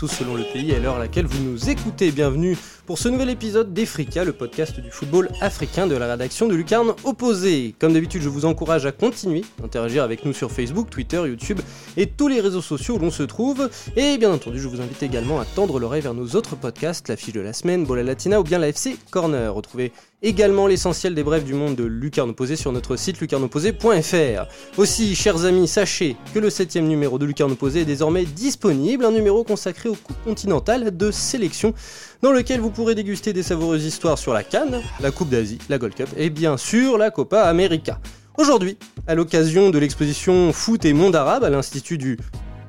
partout selon le pays et l'heure à laquelle vous nous écoutez. Bienvenue pour ce nouvel épisode d'Efrica, le podcast du football africain de la rédaction de Lucarne Opposé. Comme d'habitude, je vous encourage à continuer d'interagir avec nous sur Facebook, Twitter, YouTube et tous les réseaux sociaux où l'on se trouve. Et bien entendu, je vous invite également à tendre l'oreille vers nos autres podcasts, la fiche de la semaine, Bola Latina ou bien la FC Corner. Retrouvez également l'essentiel des brèves du monde de Lucarne Opposé sur notre site lucarneopposé.fr. Aussi, chers amis, sachez que le septième numéro de Lucarne Opposé est désormais disponible, un numéro consacré au Coupe continentale de sélection, dans lequel vous pourrez déguster des savoureuses histoires sur la Cannes, la Coupe d'Asie, la Gold Cup et bien sûr la Copa América. Aujourd'hui, à l'occasion de l'exposition Foot et Monde Arabe à l'Institut du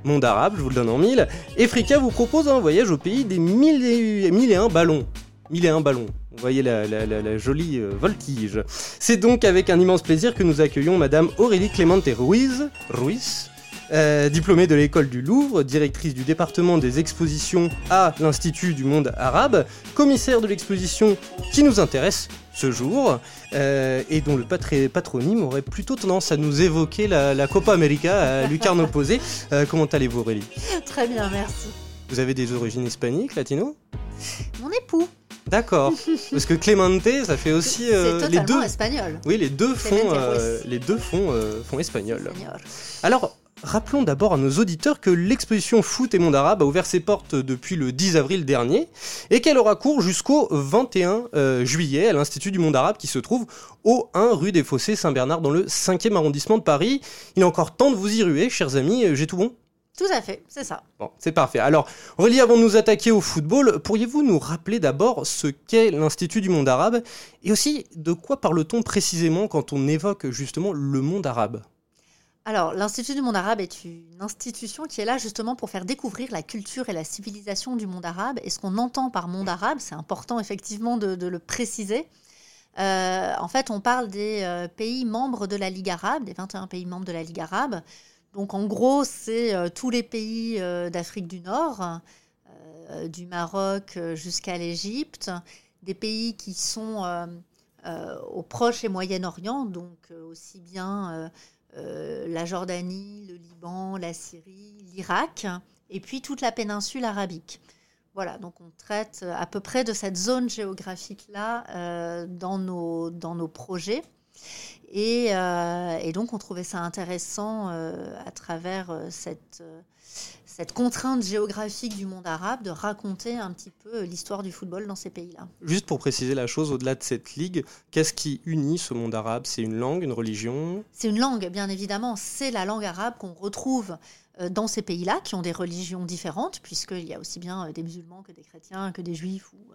Monde Arabe, je vous le donne en mille, Efrika vous propose un voyage au pays des mille et, mille et un ballons. Mille et un ballons. Vous voyez la, jolie euh, voltige. C'est donc avec un immense plaisir que nous accueillons Madame Aurélie Clemente Ruiz, Ruiz euh, diplômée de l'école du Louvre, directrice du département des expositions à l'Institut du monde arabe, commissaire de l'exposition qui nous intéresse ce jour, euh, et dont le patronyme aurait plutôt tendance à nous évoquer la, la Copa América à lucarne opposée. Euh, comment allez-vous Aurélie? Très bien, merci. Vous avez des origines hispaniques, latino? Mon époux, D'accord. Parce que Clemente, ça fait aussi euh, c'est les totalement deux. espagnol. Oui, les deux font, euh, les deux font, euh, font espagnol. Espagnol. Alors, rappelons d'abord à nos auditeurs que l'exposition Foot et Monde Arabe a ouvert ses portes depuis le 10 avril dernier et qu'elle aura cours jusqu'au 21 euh, juillet à l'Institut du Monde Arabe qui se trouve au 1 rue des Fossés Saint-Bernard dans le 5e arrondissement de Paris. Il est encore temps de vous y ruer, chers amis, Euh, j'ai tout bon? Tout à fait, c'est ça. Bon, c'est parfait. Alors, Aurélie, avant de nous attaquer au football, pourriez-vous nous rappeler d'abord ce qu'est l'Institut du monde arabe et aussi de quoi parle-t-on précisément quand on évoque justement le monde arabe? Alors, l'Institut du monde arabe est une institution qui est là justement pour faire découvrir la culture et la civilisation du monde arabe. Et ce qu'on entend par monde arabe, c'est important effectivement de, de le préciser. Euh, en fait, on parle des euh, pays membres de la Ligue arabe, des 21 pays membres de la Ligue arabe. Donc, en gros, c'est euh, tous les pays d'Afrique du Nord, du Maroc jusqu'à l'Égypte, des pays qui sont au Proche et Moyen-Orient, donc aussi bien la Jordanie, le Liban, la Syrie, l'Irak, et puis toute la péninsule arabique. Voilà, donc on traite à peu près de cette zone géographique-là euh, dans, nos, dans nos projets. Et, euh, et donc on trouvait ça intéressant euh, à travers euh, cette, cette contrainte géographique du monde arabe de raconter un petit peu l'histoire du football dans ces pays-là. Juste pour préciser la chose, au-delà de cette ligue, qu'est-ce qui unit ce monde arabe? C'est une langue, une religion? C'est une langue, bien évidemment. C'est la langue arabe qu'on retrouve dans ces pays-là, qui ont des religions différentes, puisqu'il y a aussi bien des musulmans que des chrétiens, que des juifs, ou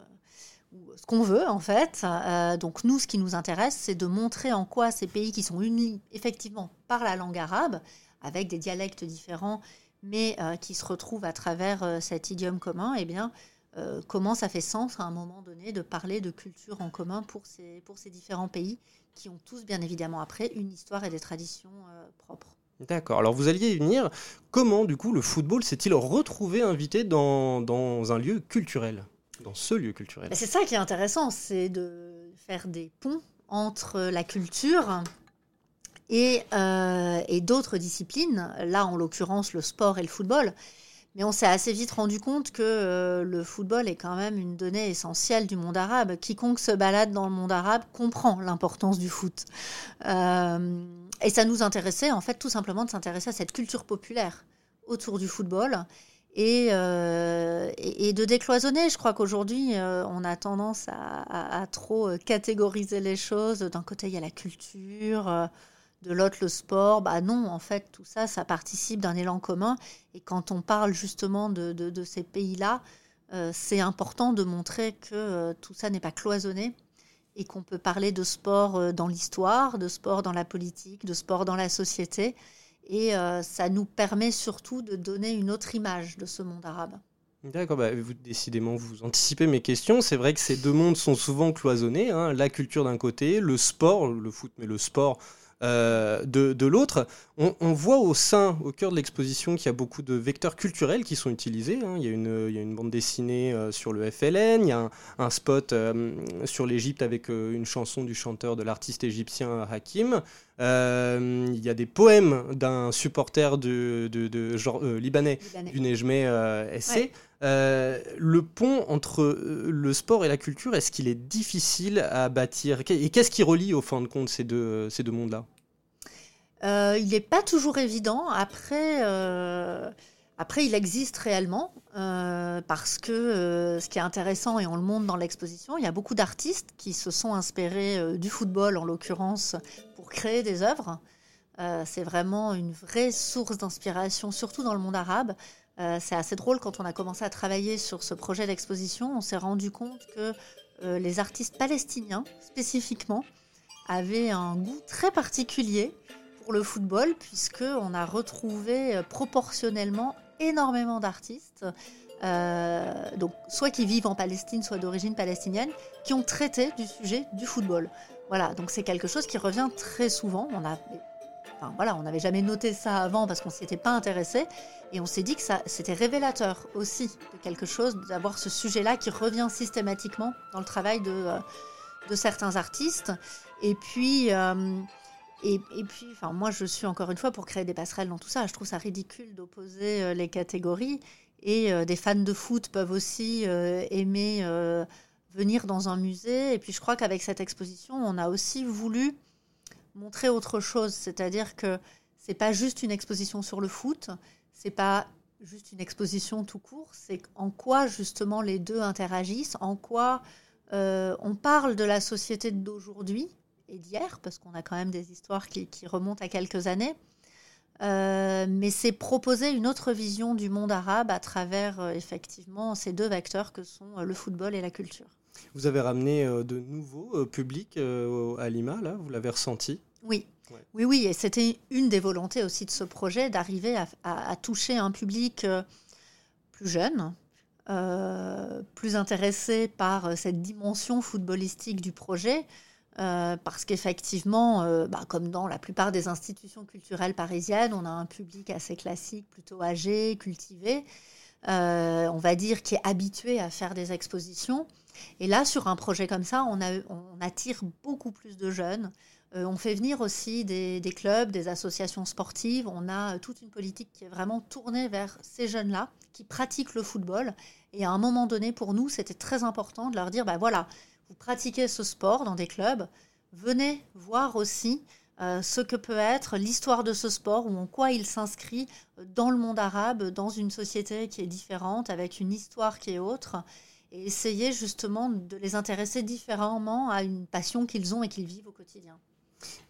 ce qu'on veut, en fait. Euh, donc nous, ce qui nous intéresse, c'est de montrer en quoi ces pays qui sont unis, effectivement, par la langue arabe, avec des dialectes différents, mais euh, qui se retrouvent à travers euh, cet idiome commun, eh bien, comment ça fait sens à un moment donné de parler de culture en commun pour ces, différents pays qui ont tous, bien évidemment, après, une histoire et des traditions propres. D'accord. Alors vous alliez y venir. Comment, du coup, le football s'est-il retrouvé invité dans un lieu culturel? Ce lieu culturel C'est ça qui est intéressant, c'est de faire des ponts entre la culture et, euh, et d'autres disciplines, là en l'occurrence le sport et le football. Mais on s'est assez vite rendu compte que euh, le football est quand même une donnée essentielle du monde arabe. Quiconque se balade dans le monde arabe comprend l'importance du foot. Euh, et ça nous intéressait en fait tout simplement de s'intéresser à cette culture populaire autour du football et, euh, et, de décloisonner. Je crois qu'aujourd'hui, euh, on a tendance à, trop euh, catégoriser les choses. D'un côté, il y a la culture, de l'autre, le sport. Bah non, en fait, tout ça, ça participe d'un élan commun. Et quand on parle justement de, ces pays-là, c'est important de montrer que tout ça n'est pas cloisonné et qu'on peut parler de sport dans l'histoire, de sport dans la politique, de sport dans la société. Et euh, ça nous permet surtout de donner une autre image de ce monde arabe. D'accord, bah, vous, décidément, vous anticipez mes questions. C'est vrai que ces deux mondes sont souvent cloisonnés. hein. La culture d'un côté, le sport, le foot, mais le sport euh, de, de l'autre. On, on voit au sein, au cœur de l'exposition, qu'il y a beaucoup de vecteurs culturels qui sont utilisés. hein. Il, y a une, il y a une bande dessinée euh, sur le FLN, il y a un, un spot euh, sur l'Égypte avec une chanson du chanteur, de l'artiste égyptien Hakim. Il y a des poèmes d'un supporter de, de, de genre, libanais libanais. du euh, SC. Ouais. Le pont entre le sport et la culture, est-ce qu'il est difficile à bâtir? Et qu'est-ce qui relie au fin de compte ces deux, ces deux mondes-là? Il n'est pas toujours évident. Après, après, il existe réellement euh, parce que euh, ce qui est intéressant, et on le montre dans l'exposition, il y a beaucoup d'artistes qui se sont inspirés euh, du football, en l'occurrence, pour créer des œuvres. c'est vraiment une vraie source d'inspiration, surtout dans le monde arabe. C'est assez drôle quand on a commencé à travailler sur ce projet d'exposition, on s'est rendu compte que les artistes palestiniens, spécifiquement, avaient un goût très particulier pour le football, puisqu'on a retrouvé proportionnellement énormément d'artistes, euh, donc soit qui vivent en Palestine, soit d'origine palestinienne, qui ont traité du sujet du football. Voilà, donc c'est quelque chose qui revient très souvent. On enfin, voilà, on n'avait jamais noté ça avant parce qu'on s'y était pas intéressé, et on s'est dit que ça, c'était révélateur aussi de quelque chose d'avoir ce sujet-là qui revient systématiquement dans le travail de, euh, certains artistes. Et puis euh, et, puis, enfin, moi, je suis encore une fois pour créer des passerelles dans tout ça. Je trouve ça ridicule d'opposer euh, les catégories. Et des fans de foot peuvent aussi aimer venir dans un musée. Et puis, je crois qu'avec cette exposition, on a aussi voulu montrer autre chose. C'est-à-dire que c'est pas juste une exposition sur le foot. C'est pas juste une exposition tout court. C'est en quoi justement les deux interagissent. En quoi on parle de la société d'aujourd'hui et d'hier, parce qu'on a quand même des histoires qui, remontent à quelques années. Euh, mais c'est proposer une autre vision du monde arabe à travers euh, effectivement ces deux vecteurs que sont euh, le football et la culture. Vous avez ramené de nouveaux publics à Lima, là, vous l'avez ressenti? Oui. Oui, oui, et c'était une des volontés aussi de ce projet, d'arriver à, toucher un public plus jeune, plus intéressé par cette dimension footballistique du projet, euh, parce qu'effectivement, euh, bah, comme dans la plupart des institutions culturelles parisiennes, on a un public assez classique, plutôt âgé, cultivé, euh, on va dire qui est habitué à faire des expositions. Et là, sur un projet comme ça, on, attire beaucoup plus de jeunes. On fait venir aussi des, clubs, des associations sportives. On a toute une politique qui est vraiment tournée vers ces jeunes-là qui pratiquent le football. Et à un moment donné, pour nous, c'était très important de leur dire, bah voilà, vous pratiquez ce sport dans des clubs, venez voir aussi euh, ce que peut être l'histoire de ce sport ou en quoi il s'inscrit dans le monde arabe, dans une société qui est différente, avec une histoire qui est autre, et essayer justement de les intéresser différemment à une passion qu'ils ont et qu'ils vivent au quotidien.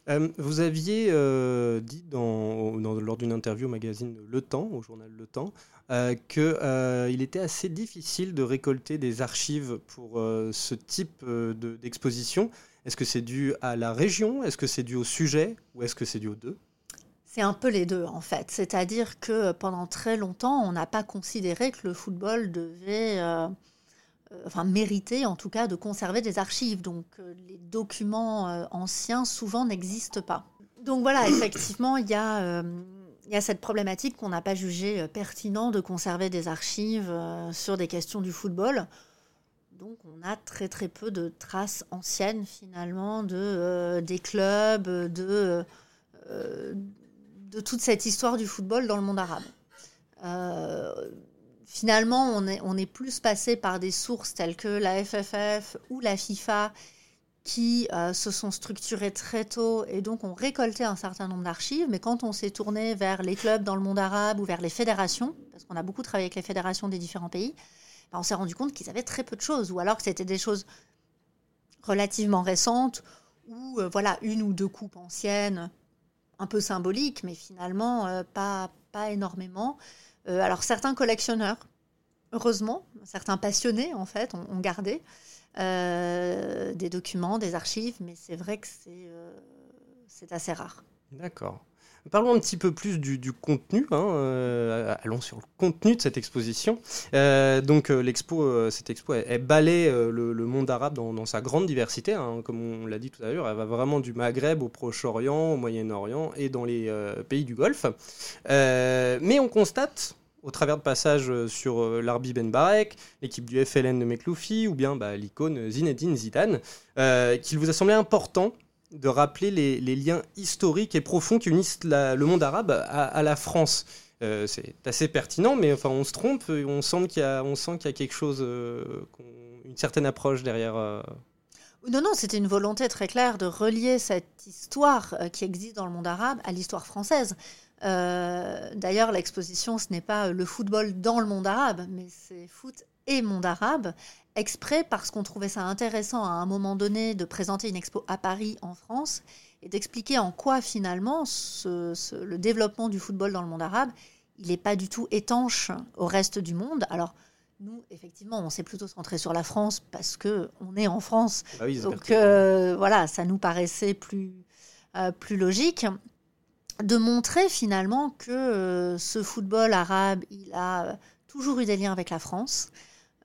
Euh, vous aviez euh, dit dans, lors d'une interview au magazine Le Temps, au journal Le Temps, euh, qu'il était assez difficile de récolter des archives pour ce type d'exposition. est-ce que c'est dû à la région? Est-ce que c'est dû au sujet? Ou est-ce que c'est dû aux deux? C'est un peu les deux en fait. C'est-à-dire que pendant très longtemps, on n'a pas considéré que le football devait euh, enfin mériter en tout cas de conserver des archives. Donc euh, les documents euh, anciens souvent n'existent pas. Donc voilà, effectivement, il y a, il y a cette problématique qu'on n'a pas jugé pertinent de conserver des archives sur des questions du football. Donc on a très très peu de traces anciennes finalement de, des clubs, de, de toute cette histoire du football dans le monde arabe finalement, on est, plus passé par des sources telles que la FFF ou la FIFA qui euh, se sont structurées très tôt et donc ont récolté un certain nombre d'archives. Mais quand on s'est tourné vers les clubs dans le monde arabe ou vers les fédérations, parce qu'on a beaucoup travaillé avec les fédérations des différents pays, ben, on s'est rendu compte qu'ils avaient très peu de choses, ou alors que c'était des choses relativement récentes, ou euh, voilà une ou deux coupes anciennes, un peu symboliques, mais finalement euh, pas, pas énormément. Euh, alors certains collectionneurs, heureusement, certains passionnés en fait, ont, gardé euh, des documents, des archives, mais c'est vrai que c'est euh, assez rare. D'accord. Parlons un petit peu plus du, contenu. Hein, allons sur le contenu de cette exposition. donc l'expo, cette expo, elle, balaie le, monde arabe dans, sa grande diversité, hein, comme on l'a dit tout à l'heure. Elle va vraiment du Maghreb au Proche-Orient, au Moyen-Orient et dans les pays du Golfe. mais on constate au travers de passages euh, sur euh, l'Arbi Ben Barek, l'équipe du FLN de Mekloufi, ou bien bah, l'icône Zinedine Zidane, euh, qu'il vous a semblé important de rappeler les, liens historiques et profonds qui unissent le monde arabe à, la France. c'est assez pertinent, mais enfin, on se trompe, on sent qu'il y a, quelque chose, une certaine approche derrière. Non, non, c'était une volonté très claire de relier cette histoire qui existe dans le monde arabe à l'histoire française. D'ailleurs, l'exposition, ce n'est pas le football dans le monde arabe, mais c'est foot et monde arabe, exprès parce qu'on trouvait ça intéressant à un moment donné de présenter une expo à Paris, en France, et d'expliquer en quoi finalement le développement du football dans le monde arabe, il n'est pas du tout étanche au reste du monde. Alors, nous, effectivement, on s'est plutôt centré sur la France parce que on est en France. Ah Donc euh, voilà, ça nous paraissait plus, euh, plus logique de montrer finalement que euh, ce football arabe, il a toujours eu des liens avec la France.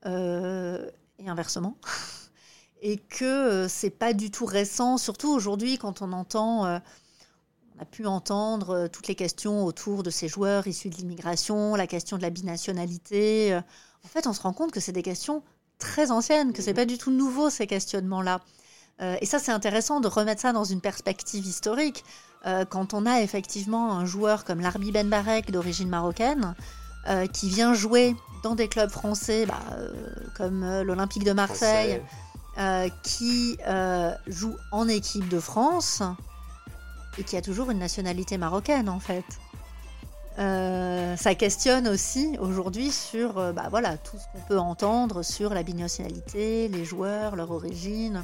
Euh, et inversement. et que euh, c'est pas du tout récent, surtout aujourd'hui quand on entend, euh, on a pu entendre toutes les questions autour de ces joueurs issus de l'immigration, la question de la binationalité. en fait, on se rend compte que c'est des questions très anciennes, que c'est pas du tout nouveau ces questionnements-là. et ça, c'est intéressant de remettre ça dans une perspective historique. quand on a effectivement un joueur comme Larbi Ben Barek d'origine marocaine, qui vient jouer dans des clubs français bah, euh, comme euh, l'Olympique de Marseille, euh, qui joue en équipe de France et qui a toujours une nationalité marocaine en fait. ça questionne aussi aujourd'hui sur bah, voilà, tout ce qu'on peut entendre sur la binationalité, les joueurs, leur origine.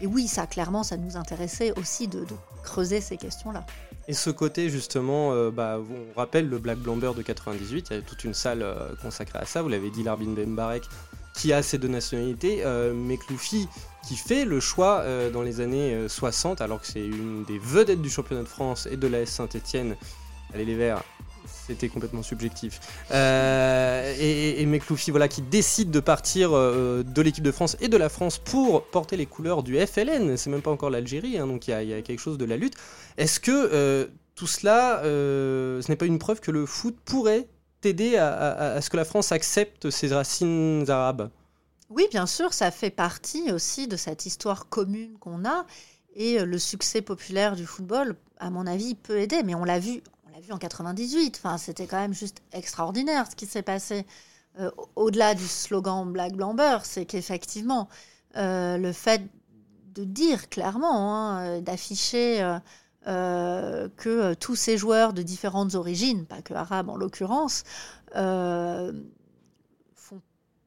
Et oui, ça clairement, ça nous intéressait aussi de creuser ces questions-là. Et ce côté, justement, euh, bah, on rappelle le Black Blamber de 98, il y a toute une salle euh, consacrée à ça, vous l'avez dit, Larbin Bembarek, qui a ces deux nationalités, euh, Mekloufi, qui fait le choix dans les années 60, alors que c'est une des vedettes du championnat de France et de l'AS Saint-Etienne, allez les Verts, c'était complètement subjectif. Euh, et, et voilà, qui décide de partir euh, de l'équipe de France et de la France pour porter les couleurs du FLN. C'est même pas encore l'Algérie, hein, donc il y, a quelque chose de la lutte. Est-ce que euh, tout cela, ce n'est pas une preuve que le foot pourrait t'aider à, ce que la France accepte ses racines arabes? Oui, bien sûr, ça fait partie aussi de cette histoire commune qu'on a. Et le succès populaire du football, à mon avis, peut aider. Mais on l'a vu vu en 98. Enfin, c'était quand même juste extraordinaire ce qui s'est passé. Euh, au-delà du slogan Black Blamber, c'est qu'effectivement, euh, le fait de dire clairement, hein, euh, d'afficher que tous ces joueurs de différentes origines, pas que arabes en l'occurrence, font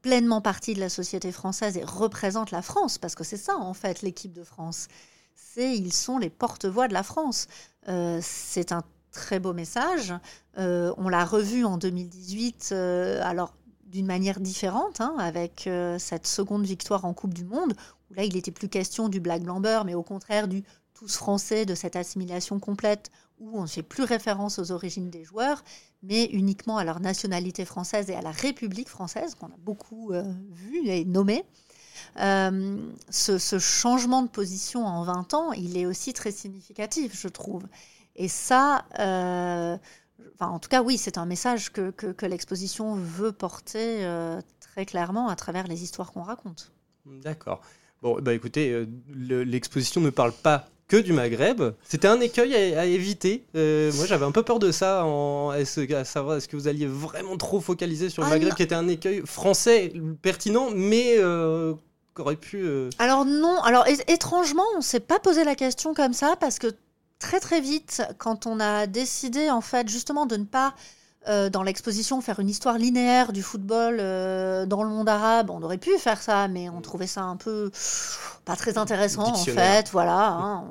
pleinement partie de la société française et représentent la France, parce que c'est ça en fait l'équipe de France. C'est ils sont les porte-voix de la France. c'est un très beau message. Euh, on l'a revu en 2018, euh, alors d'une manière différente, hein, avec euh, cette seconde victoire en Coupe du Monde, où là il n'était plus question du Black Blamber, mais au contraire du tous français, de cette assimilation complète, où on ne fait plus référence aux origines des joueurs, mais uniquement à leur nationalité française et à la République française, qu'on a beaucoup vu et nommé. ce, ce, changement de position en 20 ans, il est aussi très significatif, je trouve. Et ça, euh, enfin, en tout cas, oui, c'est un message que, que, l'exposition veut porter euh, très clairement à travers les histoires qu'on raconte. D'accord. Bon, bah écoutez, euh, l'exposition ne parle pas que du Maghreb. C'était un écueil à, éviter. moi, j'avais un peu peur de ça, en, à savoir est-ce que vous alliez vraiment trop focaliser sur le ah, Maghreb, qui était un écueil français pertinent, mais qu'aurait pu. Alors non, alors étrangement, on s'est pas posé la question comme ça parce que très très vite, quand on a décidé en fait justement de ne pas euh, dans l'exposition faire une histoire linéaire du football euh, dans le monde arabe, on aurait pu faire ça, mais on trouvait ça un peu pas très intéressant en fait. Voilà, hein.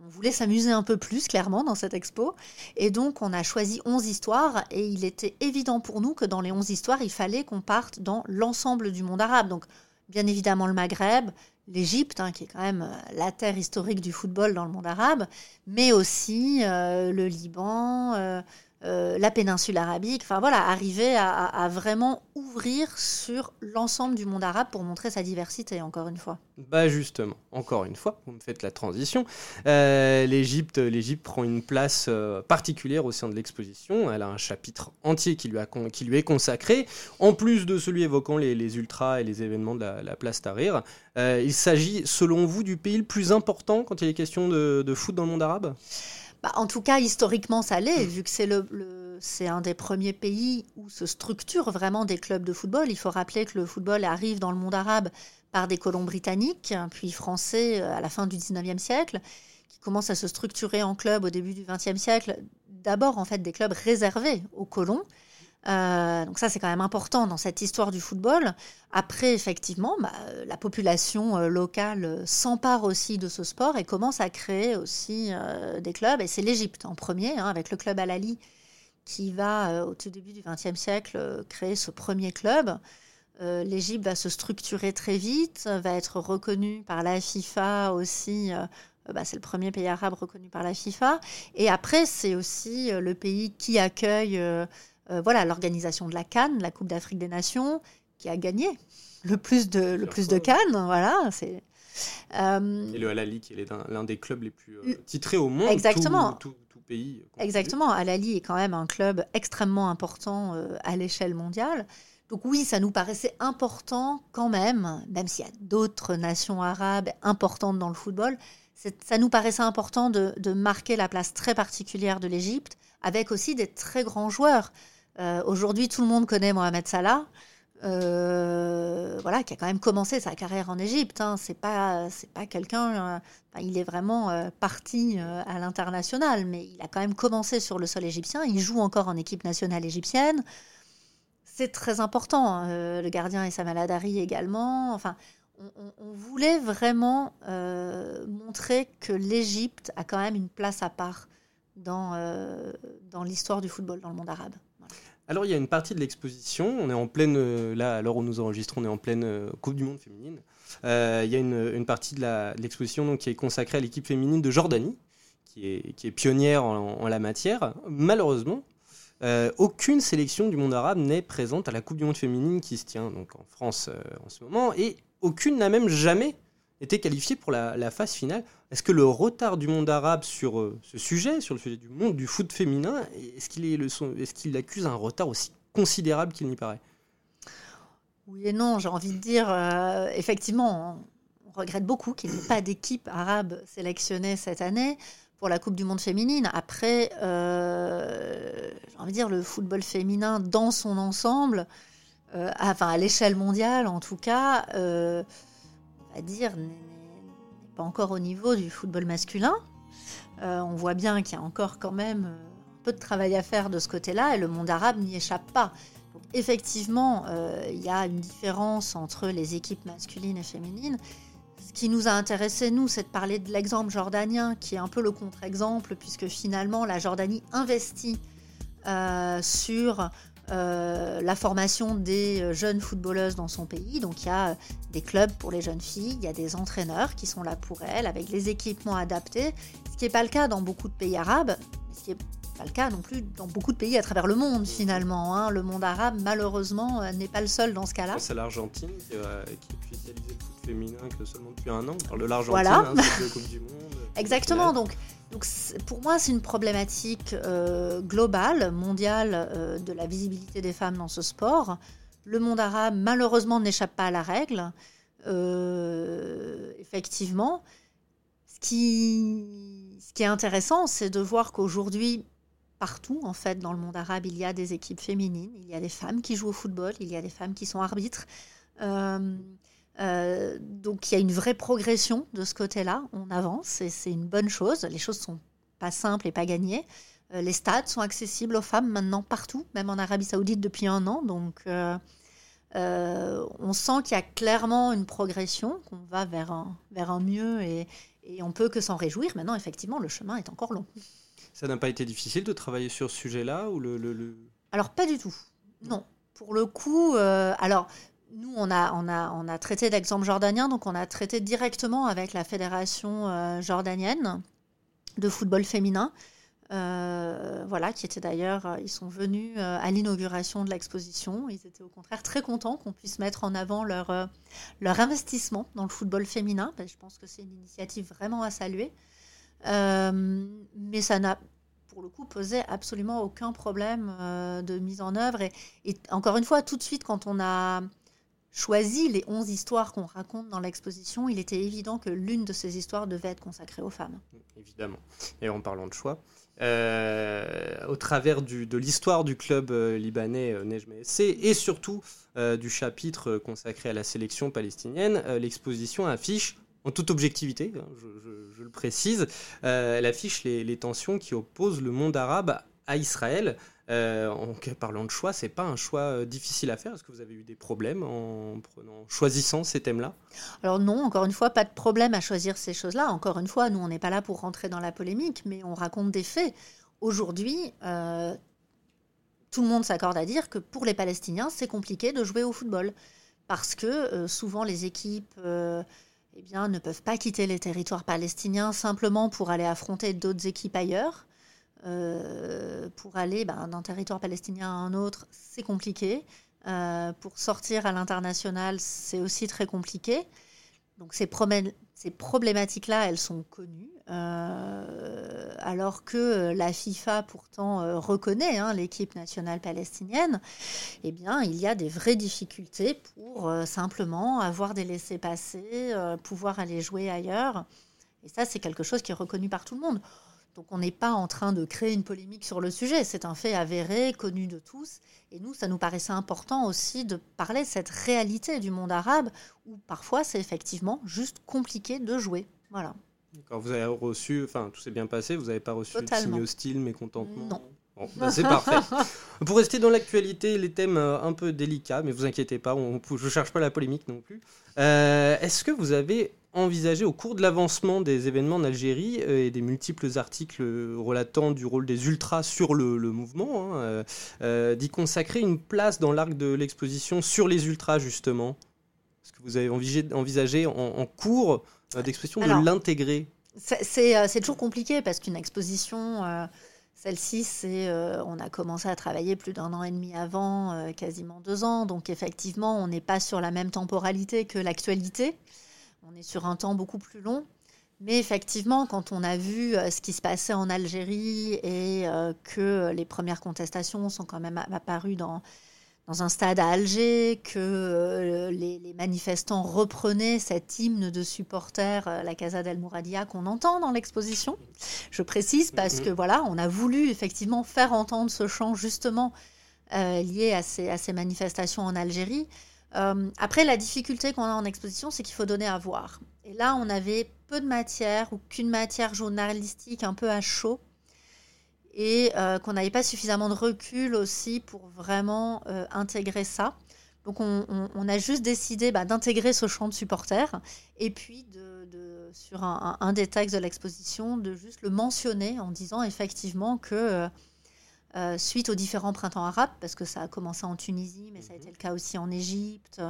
on, voulait s'amuser un peu plus clairement dans cette expo, et donc on a choisi 11 histoires, et il était évident pour nous que dans les 11 histoires, il fallait qu'on parte dans l'ensemble du monde arabe. Donc bien évidemment le Maghreb, l'Égypte, hein, qui est quand même euh, la terre historique du football dans le monde arabe, mais aussi euh, le Liban, euh, euh, la péninsule arabique, enfin voilà, arriver à, vraiment ouvrir sur l'ensemble du monde arabe pour montrer sa diversité, encore une fois. Bah justement, encore une fois, vous me faites la transition. Euh, L'Égypte, l'Égypte prend une place euh, particulière au sein de l'exposition. Elle a un chapitre entier qui lui, est consacré, en plus de celui évoquant les, ultras et les événements de la, place Tahrir. il s'agit, selon vous, du pays le plus important quand il est question de, de foot dans le monde arabe? Bah, en tout cas, historiquement, ça l'est, vu que c'est le, c'est un des premiers pays où se structurent vraiment des clubs de football. Il faut rappeler que le football arrive dans le monde arabe par des colons britanniques, puis français à la fin du 19e siècle, qui commencent à se structurer en clubs au début du 20e siècle. D'abord, en fait, des clubs réservés aux colons. Euh, donc ça, c'est quand même important dans cette histoire du football. Après, effectivement, bah, la population euh, locale s'empare aussi de ce sport et commence à créer aussi euh, des clubs. Et c'est l'Égypte en premier, hein, avec le club Al-Ali, qui va, au tout début du XXe siècle, créer ce premier club. L'Égypte va se structurer très vite, va être reconnue par la FIFA aussi. Bah, c'est le premier pays arabe reconnu par la FIFA. Et après, c'est aussi le pays qui accueille euh, voilà, l'organisation de la Cannes, la Coupe d'Afrique des Nations, qui a gagné le plus de, le plus de Cannes. Voilà, c'est. Euh, et le Al-Ali, qui est l'un des clubs les plus euh, titrés au monde. Exactement. Tout, pays. Exactement. Al-Ali est quand même un club extrêmement important à l'échelle mondiale. Donc oui, ça nous paraissait important quand même, même s'il y a d'autres nations arabes importantes dans le football, ça nous paraissait important de, de, marquer la place très particulière de l'Égypte, avec aussi des très grands joueurs. Euh, aujourd'hui, tout le monde connaît Mohamed Salah. Euh, voilà, qui a quand même commencé sa carrière en Égypte. Hein. C'est pas, c'est pas quelqu'un. Euh, il est vraiment parti à l'international, mais il a quand même commencé sur le sol égyptien. Il joue encore en équipe nationale égyptienne. C'est très important. Hein. le gardien Issa Maladari également. Enfin, on, voulait vraiment montrer que l'Égypte a quand même une place à part dans, dans l'histoire du football dans le monde arabe. Alors il y a une partie de l'exposition, on est en pleine, euh, là à l'heure où nous enregistrons, on est en pleine euh, Coupe du Monde féminine. Euh, il y a une, partie de l'exposition qui est consacrée à l'équipe féminine de Jordanie, qui est, qui est pionnière en, la matière. Malheureusement, aucune sélection du monde arabe n'est présente à la Coupe du Monde féminine qui se tient donc en France en ce moment, et aucune n'a même jamais été qualifiée pour la, phase finale. Est-ce que le retard du monde arabe sur euh, ce sujet, sur le sujet du monde du foot féminin, est-ce qu'il est est accuse un retard aussi considérable qu'il n'y paraît? Oui et non, j'ai envie de dire, euh, effectivement, on, regrette beaucoup qu'il n'y ait pas d'équipe arabe sélectionnée cette année pour la Coupe du Monde féminine. Après, euh, j'ai envie de dire, le football féminin dans son ensemble, enfin à l'échelle mondiale en tout cas, à dire, n'est pas encore au niveau du football masculin. Euh, on voit bien qu'il y a encore quand même euh, un peu de travail à faire de ce côté-là et le monde arabe n'y échappe pas. effectivement, euh, il y a une différence entre les équipes masculines et féminines. Ce qui nous a intéressé, nous, c'est de parler de l'exemple jordanien, qui est un peu le contre-exemple, puisque finalement, la Jordanie investit sur euh, la formation des euh, jeunes footballeuses dans son pays. Donc il y a euh, des clubs pour les jeunes filles, il y a des entraîneurs qui sont là pour elles, avec les équipements adaptés, ce qui n'est pas le cas dans beaucoup de pays arabes, pas le cas non plus dans beaucoup de pays à travers le monde finalement. Hein. Le monde arabe, malheureusement, n'est pas le seul dans ce cas-là. C'est l'Argentine qui, qui, est spécialisée le foot féminin que seulement depuis un an. Alors, l'Argentine, voilà. hein, c'est Coupe du Monde. Exactement, donc donc pour moi, c'est une problématique euh, globale, mondiale, euh, de la visibilité des femmes dans ce sport. Le monde arabe, malheureusement, n'échappe pas à la règle. Euh, effectivement, ce qui, ce qui est intéressant, c'est de voir qu'aujourd'hui, partout, en fait, dans le monde arabe, il y a des équipes féminines, il y a des femmes qui jouent au football, il y a des femmes qui sont arbitres. Euh, donc il y a une vraie progression de ce côté-là. On avance et c'est une bonne chose. Les choses sont pas simples et pas gagnées. Euh, les stades sont accessibles aux femmes maintenant partout, même en Arabie Saoudite depuis un an. Donc euh, on sent qu'il y a clairement une progression, qu'on va vers un, vers un mieux et, et on peut que s'en réjouir. Maintenant, effectivement, le chemin est encore long. Ça n'a pas été difficile de travailler sur ce sujet-là ou le, Alors pas du tout. Non. Pour le coup, alors nous, on a, on a, on a traité d'exemple jordanien, donc on a traité directement avec la fédération euh, jordanienne de football féminin. Euh, voilà, qui était d'ailleurs, euh, ils sont venus à l'inauguration de l'exposition. Ils étaient au contraire très contents qu'on puisse mettre en avant leur, leur investissement dans le football féminin. je pense que c'est une initiative vraiment à saluer. Mais ça n'a pour le coup posé absolument aucun problème de mise en œuvre. et, encore une fois, tout de suite, quand on a choisi les 11 histoires qu'on raconte dans l'exposition, il était évident que l'une de ces histoires devait être consacrée aux femmes. Évidemment. Et en parlant de choix, euh, au travers de l'histoire du club euh, libanais euh, Nejme et surtout du chapitre consacré à la sélection palestinienne, l'exposition affiche en toute objectivité, hein, je, le précise, elle affiche les, tensions qui opposent le monde arabe à Israël. en parlant de choix, c'est pas un choix difficile à faire. Est-ce que vous avez eu des problèmes en, choisissant ces thèmes-là? Alors non, encore une fois, pas de problème à choisir ces choses-là. Encore une fois, nous, on n'est pas là pour rentrer dans la polémique, mais on raconte des faits. Aujourd'hui, euh, tout le monde s'accorde à dire que pour les Palestiniens, c'est compliqué de jouer au football. Parce que euh, souvent, les équipes euh, eh bien, ne peuvent pas quitter les territoires palestiniens simplement pour aller affronter d'autres équipes ailleurs. pour aller ben, d'un territoire palestinien à un autre, c'est compliqué. pour sortir à l'international, c'est aussi très compliqué. Donc ces, ces problématiques-là, elles sont connues, euh, alors que euh, la FIFA pourtant euh, reconnaît hein, l'équipe nationale palestinienne. Eh bien, il y a des vraies difficultés pour simplement avoir des laissés-passer, pouvoir aller jouer ailleurs. Et ça, c'est quelque chose qui est reconnu par tout le monde. Donc on n'est pas en train de créer une polémique sur le sujet, c'est un fait avéré, connu de tous. Et nous, ça nous paraissait important aussi de parler de cette réalité du monde arabe, où parfois c'est effectivement juste compliqué de jouer. Voilà. D'accord, vous avez reçu, enfin tout s'est bien passé, vous n'avez pas reçu de signe hostile, mécontentement Non. Bon, bah, c'est parfait. Pour rester dans l'actualité, les thèmes euh, un peu délicats, mais vous inquiétez pas, on, je ne cherche pas la polémique non plus. Euh, est-ce que vous avez envisagé au cours de l'avancement des événements en Algérie euh, et des multiples articles relatant du rôle des ultras sur le, mouvement, hein, d'y consacrer une place dans l'arc de l'exposition sur les ultras justement Est-ce que vous avez envisagé, en, cours d'expression de l'intégrer? C'est toujours compliqué parce qu'une exposition celle-ci, c'est, euh, on a commencé à travailler plus d'un an et demi avant, euh, quasiment deux ans. Donc effectivement, on n'est pas sur la même temporalité que l'actualité. On est sur un temps beaucoup plus long. Mais effectivement, quand on a vu euh, ce qui se passait en Algérie et que les premières contestations sont quand même apparues dans, dans un stade à Alger, que euh, les, manifestants reprenaient cet hymne de supporters, euh, la Casa del Mouradia, qu'on entend dans l'exposition. Je précise parce que voilà, on a voulu effectivement faire entendre ce chant justement euh, lié à ces, à ces, manifestations en Algérie. Après, la difficulté qu'on a en exposition, c'est qu'il faut donner à voir. Et là, on avait peu de matière ou qu'une matière journalistique un peu à chaud et euh, qu'on n'avait pas suffisamment de recul aussi pour vraiment euh, intégrer ça. Donc on, a juste décidé bah, d'intégrer ce champ de supporters et puis sur un, des textes de l'exposition de juste le mentionner en disant effectivement que euh, suite aux différents printemps arabes, parce que ça a commencé en Tunisie mais ça a été le cas aussi en Égypte,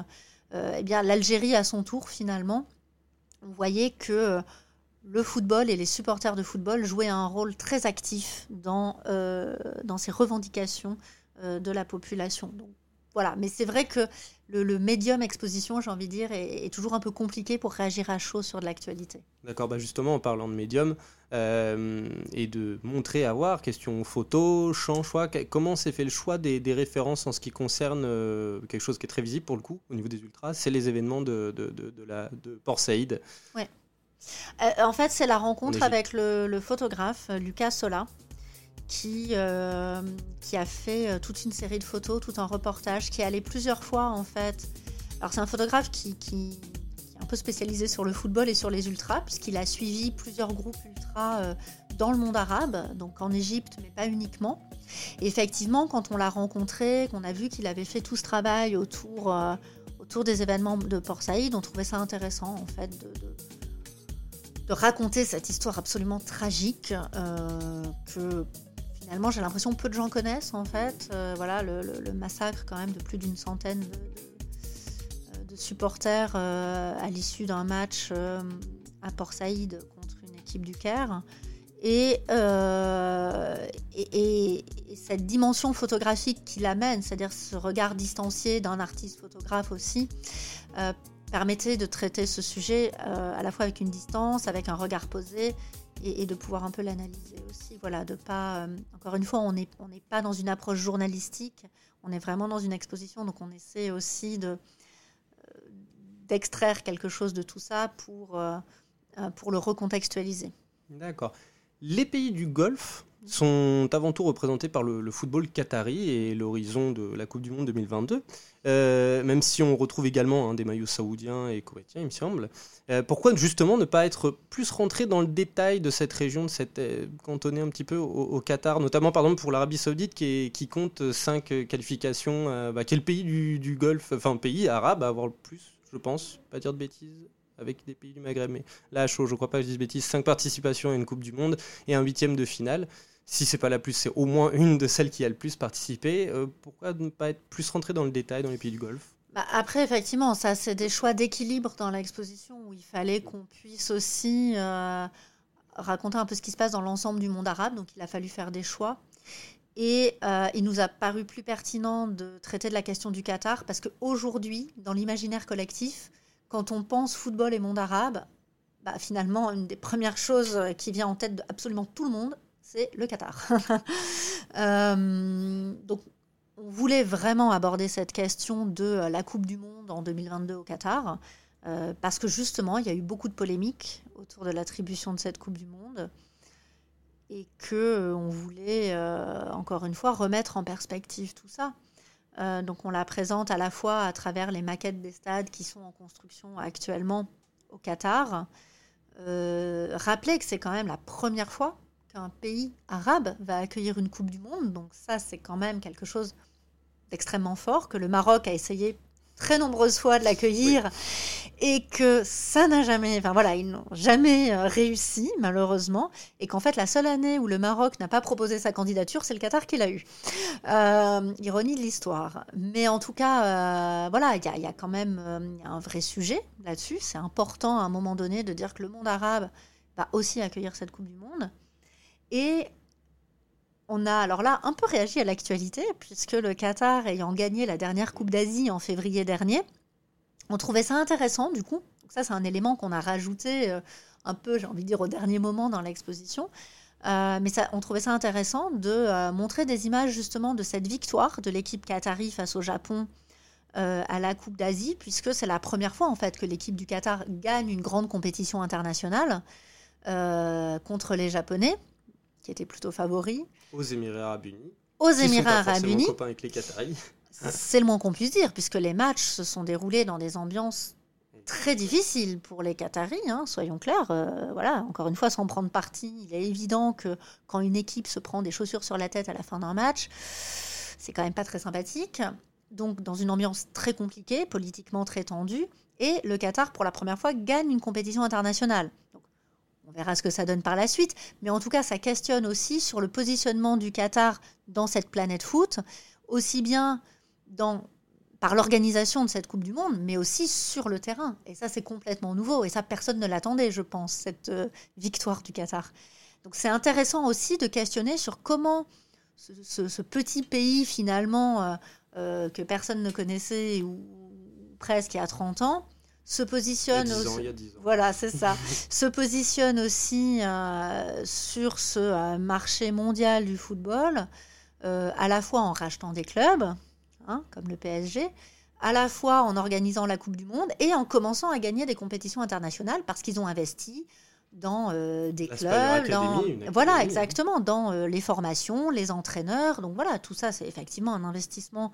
eh bien l'Algérie à son tour finalement, on voyait que le football et les supporters de football jouaient un rôle très actif dans, euh, dans ces revendications euh, de la population. Donc, voilà, mais c'est vrai que le, médium exposition, j'ai envie de dire, est, toujours un peu compliqué pour réagir à chaud sur de l'actualité. D'accord, bah justement, en parlant de médium euh, et de montrer à voir, question photo, champ, choix, comment s'est fait le choix des, références en ce qui concerne quelque chose qui est très visible pour le coup au niveau des ultras, c'est les événements de, de, de, la, de Port Saïd. Ouais. Euh, en fait, c'est la rencontre avec le, photographe euh, Lucas Sola, qui, euh, qui a fait toute une série de photos, tout un reportage, qui est allé plusieurs fois en fait. Alors c'est un photographe qui, est un peu spécialisé sur le football et sur les ultras, puisqu'il a suivi plusieurs groupes ultras dans le monde arabe, donc en Égypte, mais pas uniquement. Et effectivement, quand on l'a rencontré, qu'on a vu qu'il avait fait tout ce travail autour, autour des événements de Port Saïd, on trouvait ça intéressant en fait de raconter cette histoire absolument tragique euh, que finalement j'ai l'impression peu de gens connaissent en fait. Euh, voilà le, massacre quand même de plus d'une centaine de, euh, supporters à l'issue d'un match à Port Saïd contre une équipe du Caire. Et, et, cette dimension photographique qu'il amène, c'est-à-dire ce regard distancié d'un artiste photographe aussi, permettait de traiter ce sujet euh, à la fois avec une distance, avec un regard posé et, de pouvoir un peu l'analyser aussi. Voilà, de pas. Euh, encore une fois, on n'est on pas dans une approche journalistique, on est vraiment dans une exposition, donc on essaie aussi de, d'extraire quelque chose de tout ça pour, pour le recontextualiser. D'accord. Les pays du Golfe sont avant tout représentés par le, football qatari et l'horizon de la Coupe du Monde 2022, euh, même si on retrouve également hein, des maillots saoudiens et koweïtiens, il me semble. Euh, pourquoi justement ne pas être plus rentré dans le détail de cette région, de cette euh, cantonné un petit peu au, Qatar, notamment par exemple pour l'Arabie Saoudite qui, compte cinq qualifications. Bah, quel pays du, du Golfe, enfin pays arabe à avoir le plus, je pense, pas dire de bêtises avec des pays du Maghreb, mais là, chaud, je crois pas que je dise bêtises, 5 participations à une Coupe du Monde et un huitième de finale. Si c'est pas la plus, c'est au moins une de celles qui a le plus participé. Euh, pourquoi ne pas être plus rentré dans le détail dans les pays du Golfe? Bah, Après, effectivement, ça, c'est des choix d'équilibre dans l'exposition où il fallait qu'on puisse aussi euh, raconter un peu ce qui se passe dans l'ensemble du monde arabe. Donc, il a fallu faire des choix. Et euh, il nous a paru plus pertinent de traiter de la question du Qatar parce qu'aujourd'hui, dans l'imaginaire collectif, quand on pense football et monde arabe, bah, finalement, une des premières choses qui vient en tête de absolument tout le monde, c'est le Qatar. Euh, donc, on voulait vraiment aborder cette question de la Coupe du Monde en 2022 au Qatar, euh, parce que justement, il y a eu beaucoup de polémiques autour de l'attribution de cette Coupe du Monde, et que euh, on voulait encore une fois remettre en perspective tout ça. Euh, donc on la présente à la fois à travers les maquettes des stades qui sont en construction actuellement au Qatar. Euh, rappelez que c'est quand même la première fois qu'un pays arabe va accueillir une Coupe du Monde. Donc ça, c'est quand même quelque chose d'extrêmement fort que le Maroc a essayé très nombreuses fois de l'accueillir et que ça n'a jamais, enfin voilà, ils n'ont jamais euh, réussi malheureusement et qu'en fait la seule année où le Maroc n'a pas proposé sa candidature, c'est le Qatar qui l'a eu. Euh, ironie de l'histoire. Mais en tout cas, euh, voilà, il y, a quand même un vrai sujet là-dessus. C'est important à un moment donné de dire que le monde arabe va aussi accueillir cette Coupe du Monde. Et on a alors là un peu réagi à l'actualité, puisque le Qatar ayant gagné la dernière Coupe d'Asie en février dernier, on trouvait ça intéressant du coup. Ça, c'est un élément qu'on a rajouté euh, un peu, j'ai envie de dire, au dernier moment dans l'exposition. Euh, mais on trouvait ça intéressant de euh, montrer des images justement de cette victoire de l'équipe qatari face au Japon à la Coupe d'Asie, puisque c'est la première fois en fait que l'équipe du Qatar gagne une grande compétition internationale contre les Japonais qui étaient plutôt favoris. Aux Émirats Arabes Unis. Aux Émirats Arabes Unis. avec les Qataris. C'est le moins qu'on puisse dire, puisque les matchs se sont déroulés dans des ambiances très difficiles pour les Qataris, hein, soyons clairs. Euh, voilà, encore une fois, sans prendre parti, il est évident que quand une équipe se prend des chaussures sur la tête à la fin d'un match, c'est quand même pas très sympathique. Donc, dans une ambiance très compliquée, politiquement très tendue, et le Qatar, pour la première fois, gagne une compétition internationale. On verra ce que ça donne par la suite. Mais en tout cas, ça questionne aussi sur le positionnement du Qatar dans cette planète foot, aussi bien dans, par l'organisation de cette Coupe du Monde, mais aussi sur le terrain. Et ça, c'est complètement nouveau. Et ça, personne ne l'attendait, je pense, cette euh, victoire du Qatar. Donc c'est intéressant aussi de questionner sur comment ce, petit pays, finalement, euh, euh, que personne ne connaissait, ou presque il y a 30 ans, se positionne voilà c'est ça. Se positionne aussi euh, sur ce euh, marché mondial du football euh, à la fois en rachetant des clubs hein, comme le PSG à la fois en organisant la Coupe du Monde et en commençant à gagner des compétitions internationales parce qu'ils ont investi dans des clubs, dans... voilà exactement, dans les formations, les entraîneurs. Donc voilà, tout ça, c'est effectivement un investissement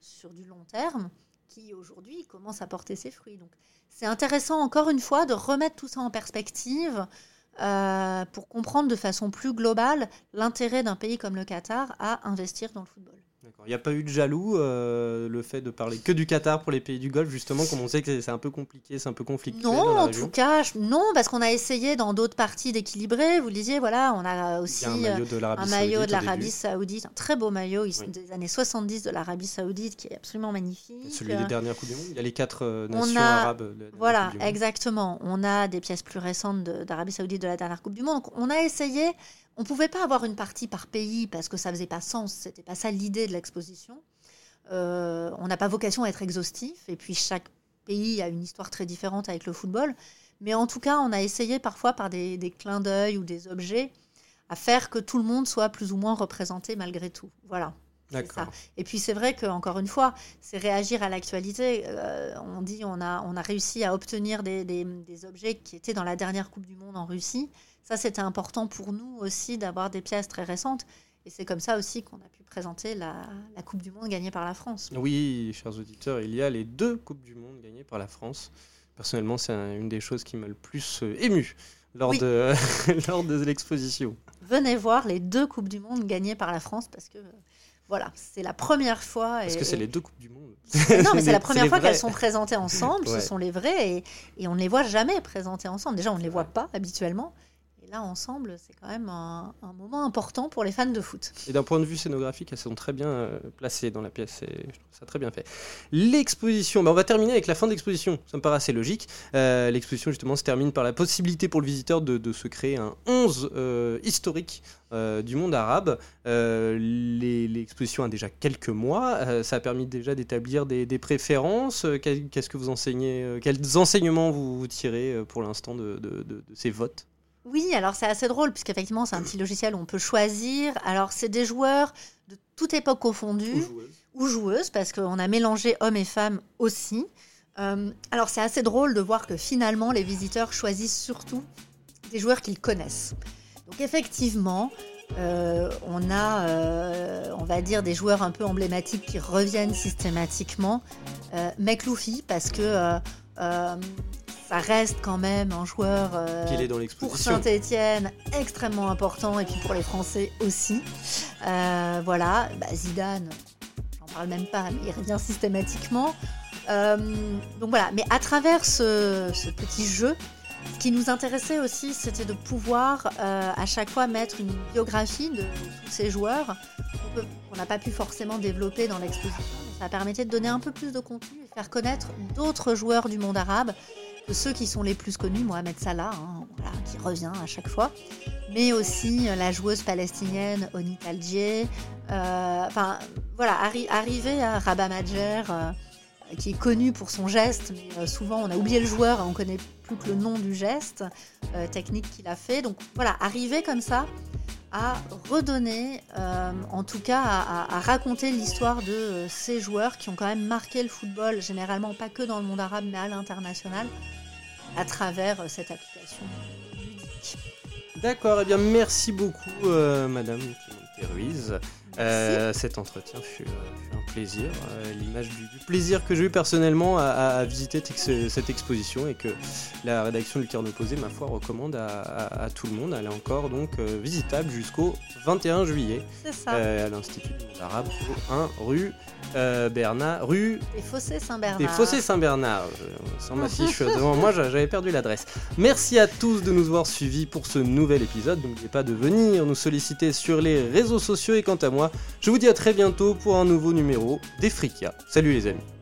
sur du long terme qui aujourd'hui commence à porter ses fruits. Donc c'est intéressant encore une fois de remettre tout ça en perspective euh, pour comprendre de façon plus globale l'intérêt d'un pays comme le Qatar à investir dans le football. Il n'y a pas eu de jaloux, euh, le fait de parler que du Qatar pour les pays du Golfe, justement, comme on sait que c'est un peu compliqué, c'est un peu conflictuel. Non, en tout cas, non, parce qu'on a essayé dans d'autres parties d'équilibrer. Vous le disiez, voilà, on a aussi un maillot de l'Arabie Saoudite, un très beau maillot des années 70 de l'Arabie Saoudite qui est absolument magnifique. Celui des dernières Coupe du Monde, il y a les quatre euh, nations arabes. voilà, exactement. On a des pièces plus récentes d'Arabie Saoudite de la dernière Coupe du Monde. Donc, on a essayé on ne pouvait pas avoir une partie par pays parce que ça faisait pas sens, c'était pas ça l'idée de l'exposition. Euh, on n'a pas vocation à être exhaustif, et puis chaque pays a une histoire très différente avec le football. Mais en tout cas, on a essayé parfois par des, des clins d'œil ou des objets à faire que tout le monde soit plus ou moins représenté malgré tout. Voilà. Et puis c'est vrai qu'encore une fois, c'est réagir à l'actualité. Euh, on dit on a, on a réussi à obtenir des, des, des, objets qui étaient dans la dernière Coupe du Monde en Russie. Ça, c'était important pour nous aussi d'avoir des pièces très récentes. Et c'est comme ça aussi qu'on a pu présenter la, la, Coupe du Monde gagnée par la France. Oui, chers auditeurs, il y a les deux Coupes du Monde gagnées par la France. Personnellement, c'est une des choses qui m'a le plus euh, ému lors, oui. de, lors de l'exposition. Venez voir les deux Coupes du Monde gagnées par la France parce que voilà, c'est la première fois. Parce que c'est les deux Coupes du Monde. non, mais c'est la première fois qu'elles sont présentées ensemble. Ouais. Ce sont les vraies et, et on ne les voit jamais présentées ensemble. Déjà, on ne les voit pas habituellement. Et là, ensemble, c'est quand même un, moment important pour les fans de foot. Et d'un point de vue scénographique, elles sont très bien euh, placées dans la pièce. Je trouve ça très bien fait. L'exposition, bah, on va terminer avec la fin de l'exposition. Ça me paraît assez logique. Euh, l'exposition, justement, se termine par la possibilité pour le visiteur de, se créer un 11 euh, historique du monde arabe. L'exposition a déjà quelques mois. Ça a permis déjà d'établir des, préférences. Qu'est-ce que vous enseignez Quels enseignements vous, tirez pour l'instant de, ces votes? Oui, alors c'est assez drôle, puisqu'effectivement, c'est un petit logiciel où on peut choisir. Alors, c'est des joueurs de toute époque confondue, ou joueuses, ou joueuses parce qu'on a mélangé hommes et femmes aussi. Euh, alors, c'est assez drôle de voir que finalement, les visiteurs choisissent surtout des joueurs qu'ils connaissent. Donc, effectivement, euh, on a, euh, on va dire, des joueurs un peu emblématiques qui reviennent systématiquement. Euh, parce que ça reste quand même un joueur pour Saint-Etienne extrêmement important et puis pour les Français aussi. Euh, voilà, bah, Zidane, j'en parle même pas, mais il revient systématiquement. Euh, donc voilà, mais à travers ce, ce, petit jeu, ce qui nous intéressait aussi, c'était de pouvoir euh, à chaque fois mettre une biographie de, tous ces joueurs qu'on n'a pas pu forcément développer dans l'exposition. Ça permettait de donner un peu plus de contenu et faire connaître d'autres joueurs du monde arabe ceux qui sont les plus connus, Mohamed Salah, hein, qui revient à chaque fois, mais aussi euh, la joueuse palestinienne Oni Taldier. Euh, enfin, voilà, arri arriver à Rabat Majer, euh, qui est connu pour son geste, mais euh, souvent on a oublié le joueur, on connaît plus que le nom du geste technique qu'il a fait. Donc voilà, arriver comme ça à redonner, euh, en tout cas à, raconter l'histoire de euh, ces joueurs qui ont quand même marqué le football, généralement pas que dans le monde arabe, mais à l'international, à travers euh, cette application. D'accord, et eh bien merci beaucoup Madame Ruiz. Euh, cet entretien fut, fut, un plaisir, euh, l'image du, du, plaisir que j'ai eu personnellement à, à, visiter cette exposition et que la rédaction du Carnet Opposé, ma foi, recommande à, à, tout le monde. Elle est encore donc euh, visitable jusqu'au 21 juillet euh, à l'Institut du monde arabe, 1 rue Bernard, rue des Fossés Saint-Bernard. Des Fossés Saint-Bernard, sans ma fiche devant moi, j'avais perdu l'adresse. Merci à tous de nous avoir suivis pour ce nouvel épisode. N'oubliez pas de venir nous solliciter sur les réseaux sociaux et quant à moi, je vous dis à très bientôt pour un nouveau numéro d'Efrika. Salut les amis